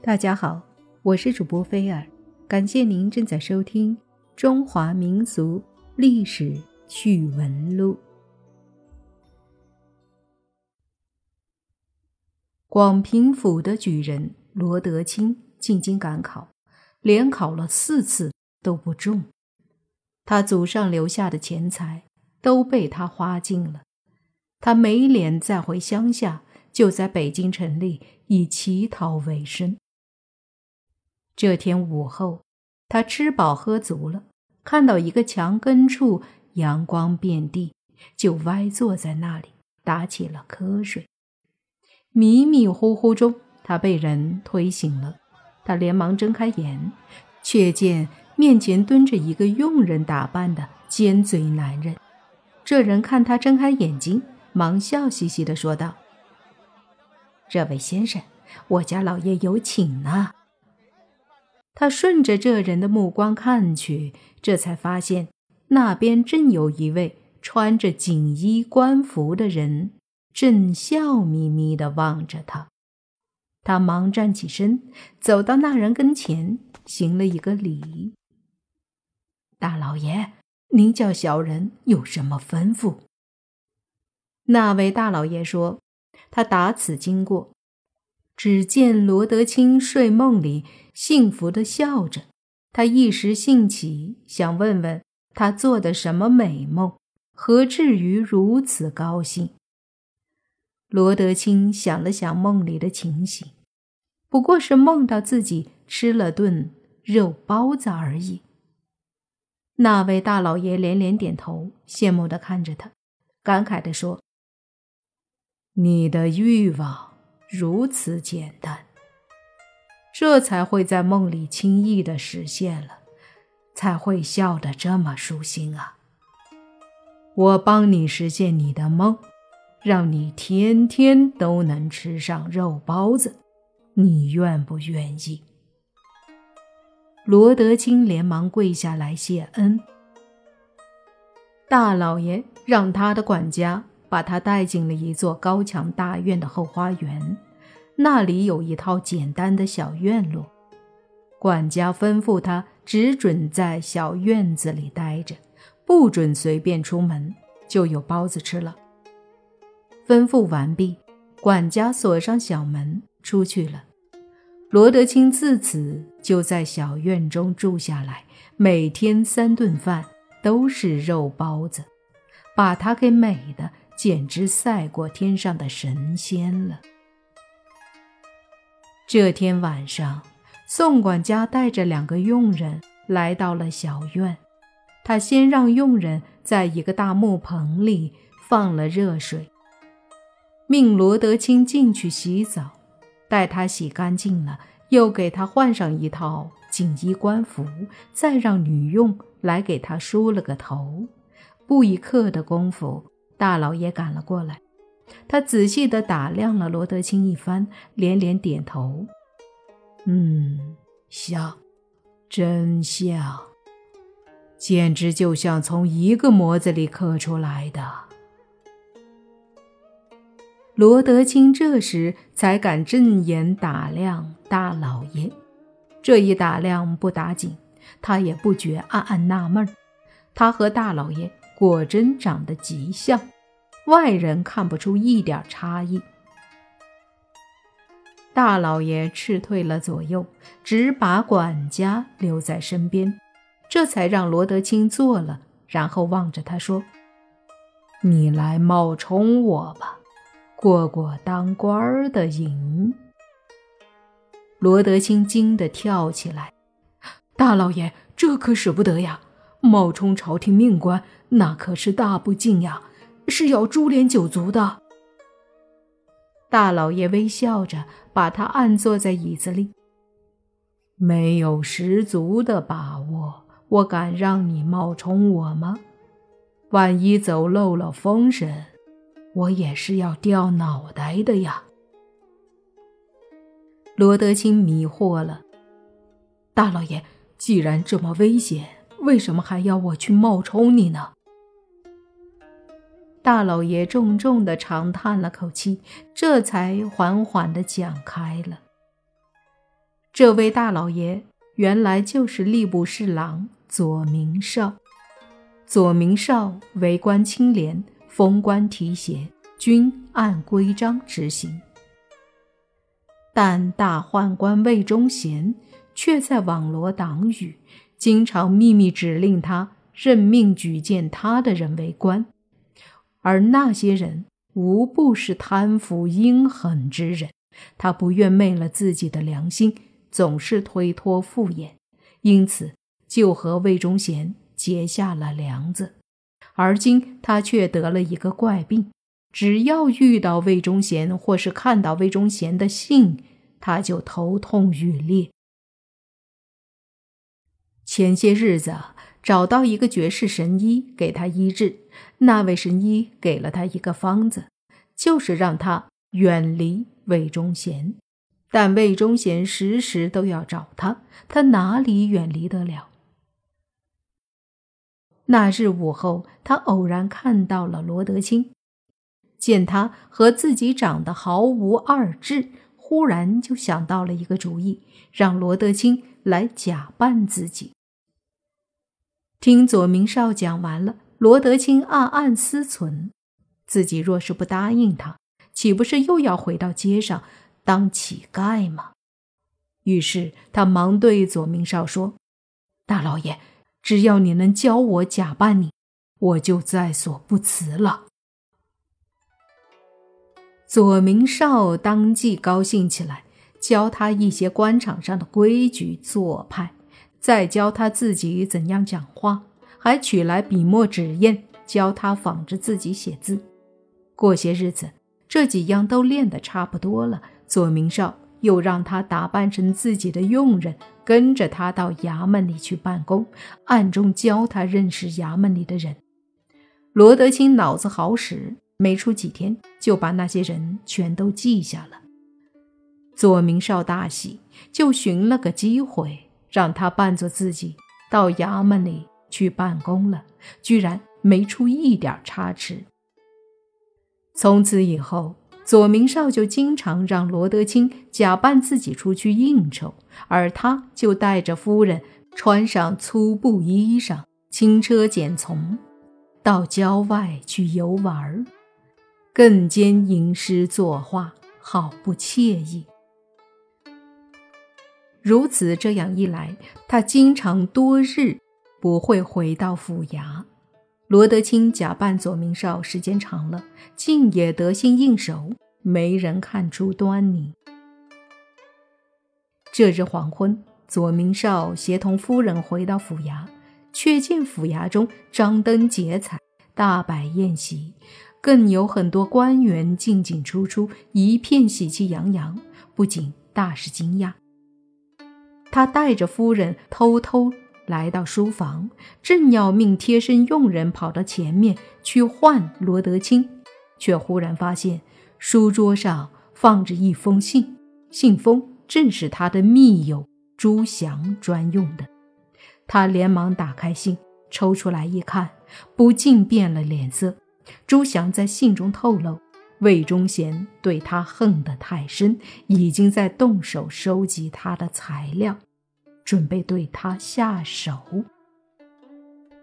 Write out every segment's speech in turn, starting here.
大家好，我是主播菲尔，感谢您正在收听《中华民俗历史趣闻录》。广平府的举人罗德清进京赶考，连考了四次都不中，他祖上留下的钱财都被他花尽了，他没脸再回乡下，就在北京城里以乞讨为生。这天午后，他吃饱喝足了，看到一个墙根处阳光遍地，就歪坐在那里打起了瞌睡。迷迷糊糊中，他被人推醒了。他连忙睁开眼，却见面前蹲着一个佣人打扮的尖嘴男人。这人看他睁开眼睛，忙笑嘻嘻地说道：“这位先生，我家老爷有请呢。”他顺着这人的目光看去，这才发现那边正有一位穿着锦衣官服的人，正笑眯眯地望着他。他忙站起身，走到那人跟前，行了一个礼：“大老爷，您叫小人有什么吩咐？”那位大老爷说：“他打此经过。”只见罗德清睡梦里幸福的笑着，他一时兴起，想问问他做的什么美梦，何至于如此高兴？罗德清想了想梦里的情形，不过是梦到自己吃了顿肉包子而已。那位大老爷连连点头，羡慕的看着他，感慨的说：“你的欲望。”如此简单，这才会在梦里轻易的实现了，才会笑得这么舒心啊！我帮你实现你的梦，让你天天都能吃上肉包子，你愿不愿意？罗德清连忙跪下来谢恩。大老爷让他的管家。把他带进了一座高墙大院的后花园，那里有一套简单的小院落。管家吩咐他只准在小院子里待着，不准随便出门，就有包子吃了。吩咐完毕，管家锁上小门出去了。罗德清自此就在小院中住下来，每天三顿饭都是肉包子，把他给美的。简直赛过天上的神仙了。这天晚上，宋管家带着两个佣人来到了小院。他先让佣人在一个大木盆里放了热水，命罗德清进去洗澡。待他洗干净了，又给他换上一套锦衣官服，再让女佣来给他梳了个头。不一刻的功夫。大老爷赶了过来，他仔细地打量了罗德清一番，连连点头：“嗯，像，真像，简直就像从一个模子里刻出来的。”罗德清这时才敢正眼打量大老爷，这一打量不打紧，他也不觉暗暗纳闷他和大老爷。果真长得极像，外人看不出一点差异。大老爷斥退了左右，只把管家留在身边，这才让罗德清坐了，然后望着他说：“你来冒充我吧，过过当官的瘾。”罗德清惊得跳起来：“大老爷，这可使不得呀！”冒充朝廷命官，那可是大不敬呀，是要株连九族的。大老爷微笑着，把他按坐在椅子里。没有十足的把握，我敢让你冒充我吗？万一走漏了风声，我也是要掉脑袋的呀。罗德清迷惑了，大老爷，既然这么危险。为什么还要我去冒充你呢？大老爷重重的长叹了口气，这才缓缓的讲开了。这位大老爷原来就是吏部侍郎左明绍。左明绍为官清廉，封官提携，均按规章执行。但大宦官魏忠贤却在网罗党羽，经常秘密指令他任命举荐他的人为官，而那些人无不是贪腐阴狠之人。他不愿昧了自己的良心，总是推脱敷衍，因此就和魏忠贤。结下了梁子，而今他却得了一个怪病，只要遇到魏忠贤，或是看到魏忠贤的信，他就头痛欲裂。前些日子找到一个绝世神医给他医治，那位神医给了他一个方子，就是让他远离魏忠贤，但魏忠贤时时都要找他，他哪里远离得了？那日午后，他偶然看到了罗德清，见他和自己长得毫无二致，忽然就想到了一个主意，让罗德清来假扮自己。听左明少讲完了，罗德清暗暗思忖：自己若是不答应他，岂不是又要回到街上当乞丐吗？于是他忙对左明少说：“大老爷。”只要你能教我假扮你，我就在所不辞了。左明少当即高兴起来，教他一些官场上的规矩做派，再教他自己怎样讲话，还取来笔墨纸砚教他仿着自己写字。过些日子，这几样都练得差不多了，左明少又让他打扮成自己的佣人。跟着他到衙门里去办公，暗中教他认识衙门里的人。罗德清脑子好使，没出几天就把那些人全都记下了。左明少大喜，就寻了个机会，让他扮作自己到衙门里去办公了，居然没出一点差池。从此以后。左明少就经常让罗德清假扮自己出去应酬，而他就带着夫人穿上粗布衣裳，轻车简从，到郊外去游玩，更兼吟诗作画，好不惬意。如此这样一来，他经常多日不会回到府衙。罗德清假扮左明少时间长了，竟也得心应手，没人看出端倪。这日黄昏，左明少协同夫人回到府衙，却见府衙中张灯结彩，大摆宴席，更有很多官员进进出出，一片喜气洋洋，不仅大是惊讶。他带着夫人偷偷。来到书房，正要命贴身佣人跑到前面去唤罗德清，却忽然发现书桌上放着一封信，信封正是他的密友朱祥专用的。他连忙打开信，抽出来一看，不禁变了脸色。朱祥在信中透露，魏忠贤对他恨得太深，已经在动手收集他的材料。准备对他下手，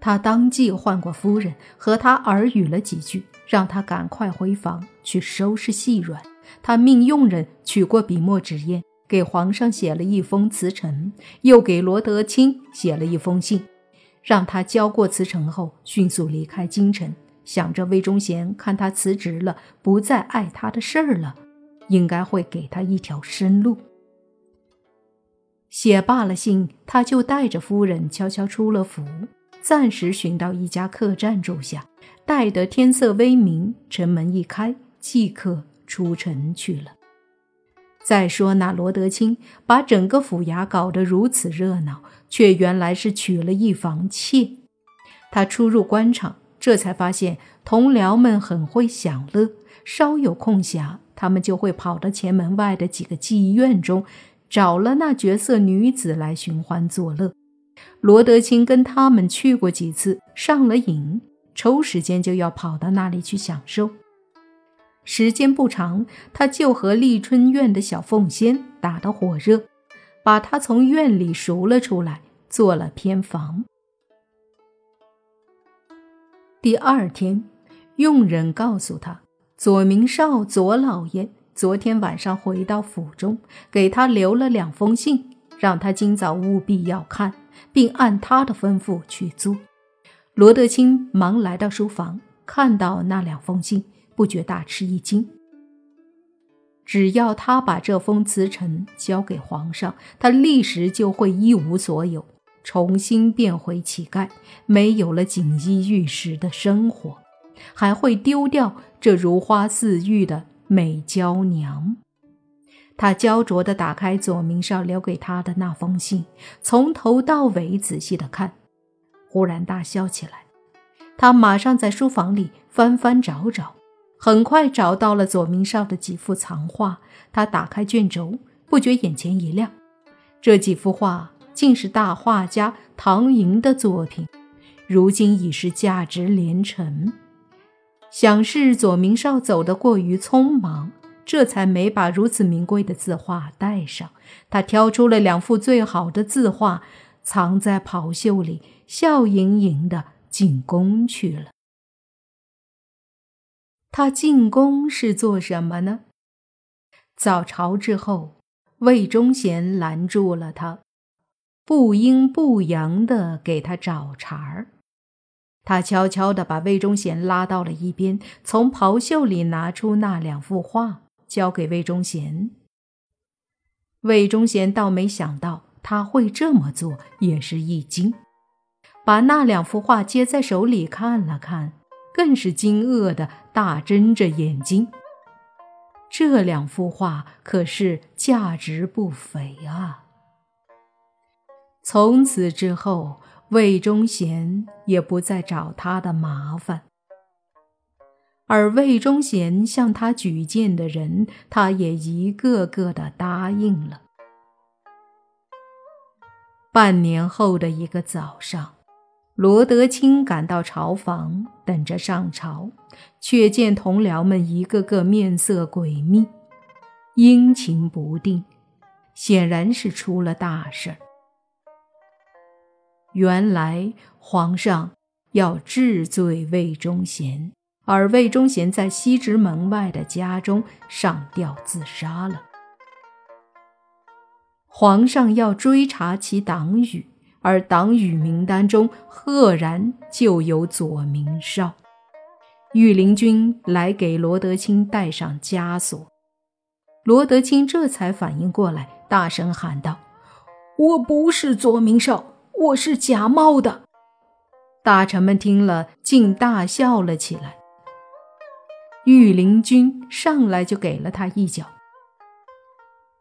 他当即唤过夫人，和他耳语了几句，让他赶快回房去收拾细软。他命佣人取过笔墨纸砚，给皇上写了一封辞呈，又给罗德清写了一封信，让他交过辞呈后，迅速离开京城，想着魏忠贤看他辞职了，不再碍他的事儿了，应该会给他一条生路。写罢了信，他就带着夫人悄悄出了府，暂时寻到一家客栈住下。待得天色微明，城门一开，即刻出城去了。再说那罗德清把整个府衙搞得如此热闹，却原来是娶了一房妾。他出入官场，这才发现同僚们很会享乐，稍有空暇，他们就会跑到前门外的几个妓院中。找了那绝色女子来寻欢作乐，罗德清跟他们去过几次，上了瘾，抽时间就要跑到那里去享受。时间不长，他就和丽春院的小凤仙打得火热。把他从院里赎了出来，做了偏房。第二天，佣人告诉他，左明少左老爷昨天晚上回到府中，给他留了两封信，让他今早务必要看，并按他的吩咐去做。罗德清忙来到书房，看到那两封信，不觉大吃一惊。只要他把这封辞呈交给皇上，他立时就会一无所有，重新变回乞丐，没有了锦衣玉食的生活，还会丢掉这如花似玉的美娇娘。他焦灼地打开左明少留给他的那封信，从头到尾仔细地看，忽然大笑起来。他马上在书房里翻翻找找。很快找到了左明少的几幅藏画，他打开卷轴，不觉眼前一亮。这几幅画竟是大画家唐寅的作品，如今已是价值连城。想是左明少走得过于匆忙，这才没把如此名贵的字画带上。他挑出了两幅最好的字画，藏在袍袖里，笑盈盈地进宫去了。他进宫是做什么呢？早朝之后，魏忠贤拦住了他，不阴不阳的给他找茬儿。他悄悄地把魏忠贤拉到了一边，从袍袖里拿出那两幅画，交给魏忠贤。魏忠贤倒没想到他会这么做，也是一惊，把那两幅画接在手里看了看。更是惊愕的大睁着眼睛。这两幅画可是价值不菲啊！从此之后，魏忠贤也不再找他的麻烦，而魏忠贤向他举荐的人，他也一个个的答应了。半年后的一个早上。罗德清赶到朝房，等着上朝，却见同僚们一个个面色诡秘，阴晴不定，显然是出了大事儿。原来皇上要治罪魏忠贤，而魏忠贤在西直门外的家中上吊自杀了。皇上要追查其党羽。而党羽名单中，赫然就有左明少。御林军来给罗德清戴上枷锁，罗德清这才反应过来，大声喊道：“我不是左明少，我是假冒的！”大臣们听了，竟大笑了起来。御林军上来就给了他一脚，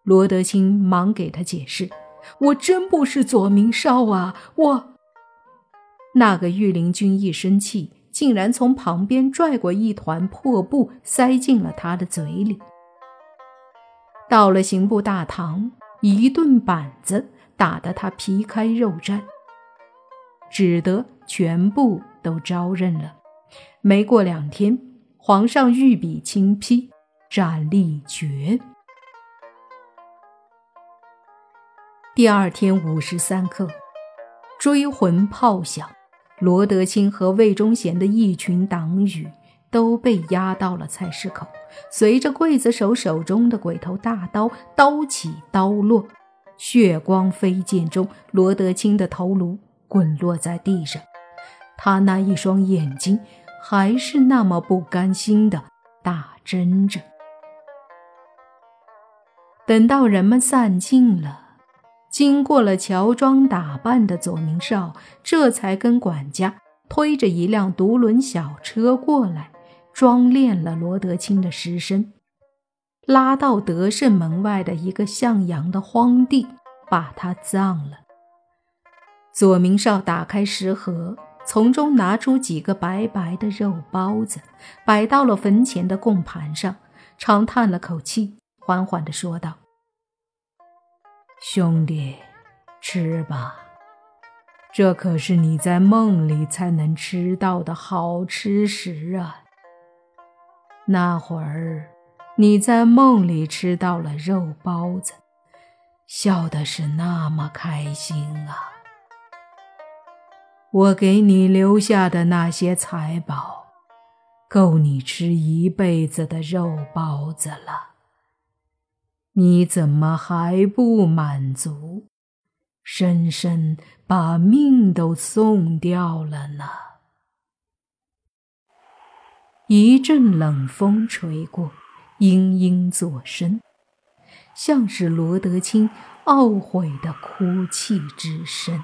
罗德清忙给他解释。我真不是左明少啊！我那个御林军一生气，竟然从旁边拽过一团破布，塞进了他的嘴里。到了刑部大堂，一顿板子打得他皮开肉绽，只得全部都招认了。没过两天，皇上御笔亲批，斩立决。第二天午时三刻，追魂炮响，罗德清和魏忠贤的一群党羽都被押到了菜市口。随着刽子手手中的鬼头大刀刀起刀落，血光飞溅中，罗德清的头颅滚落在地上。他那一双眼睛还是那么不甘心的大睁着。等到人们散尽了。经过了乔装打扮的左明少，这才跟管家推着一辆独轮小车过来，装殓了罗德清的尸身，拉到德胜门外的一个向阳的荒地，把他葬了。左明少打开食盒，从中拿出几个白白的肉包子，摆到了坟前的供盘上，长叹了口气，缓缓地说道。兄弟，吃吧，这可是你在梦里才能吃到的好吃食啊！那会儿你在梦里吃到了肉包子，笑的是那么开心啊！我给你留下的那些财宝，够你吃一辈子的肉包子了。你怎么还不满足？深深把命都送掉了呢？一阵冷风吹过，嘤嘤作声。像是罗德清懊悔的哭泣之声。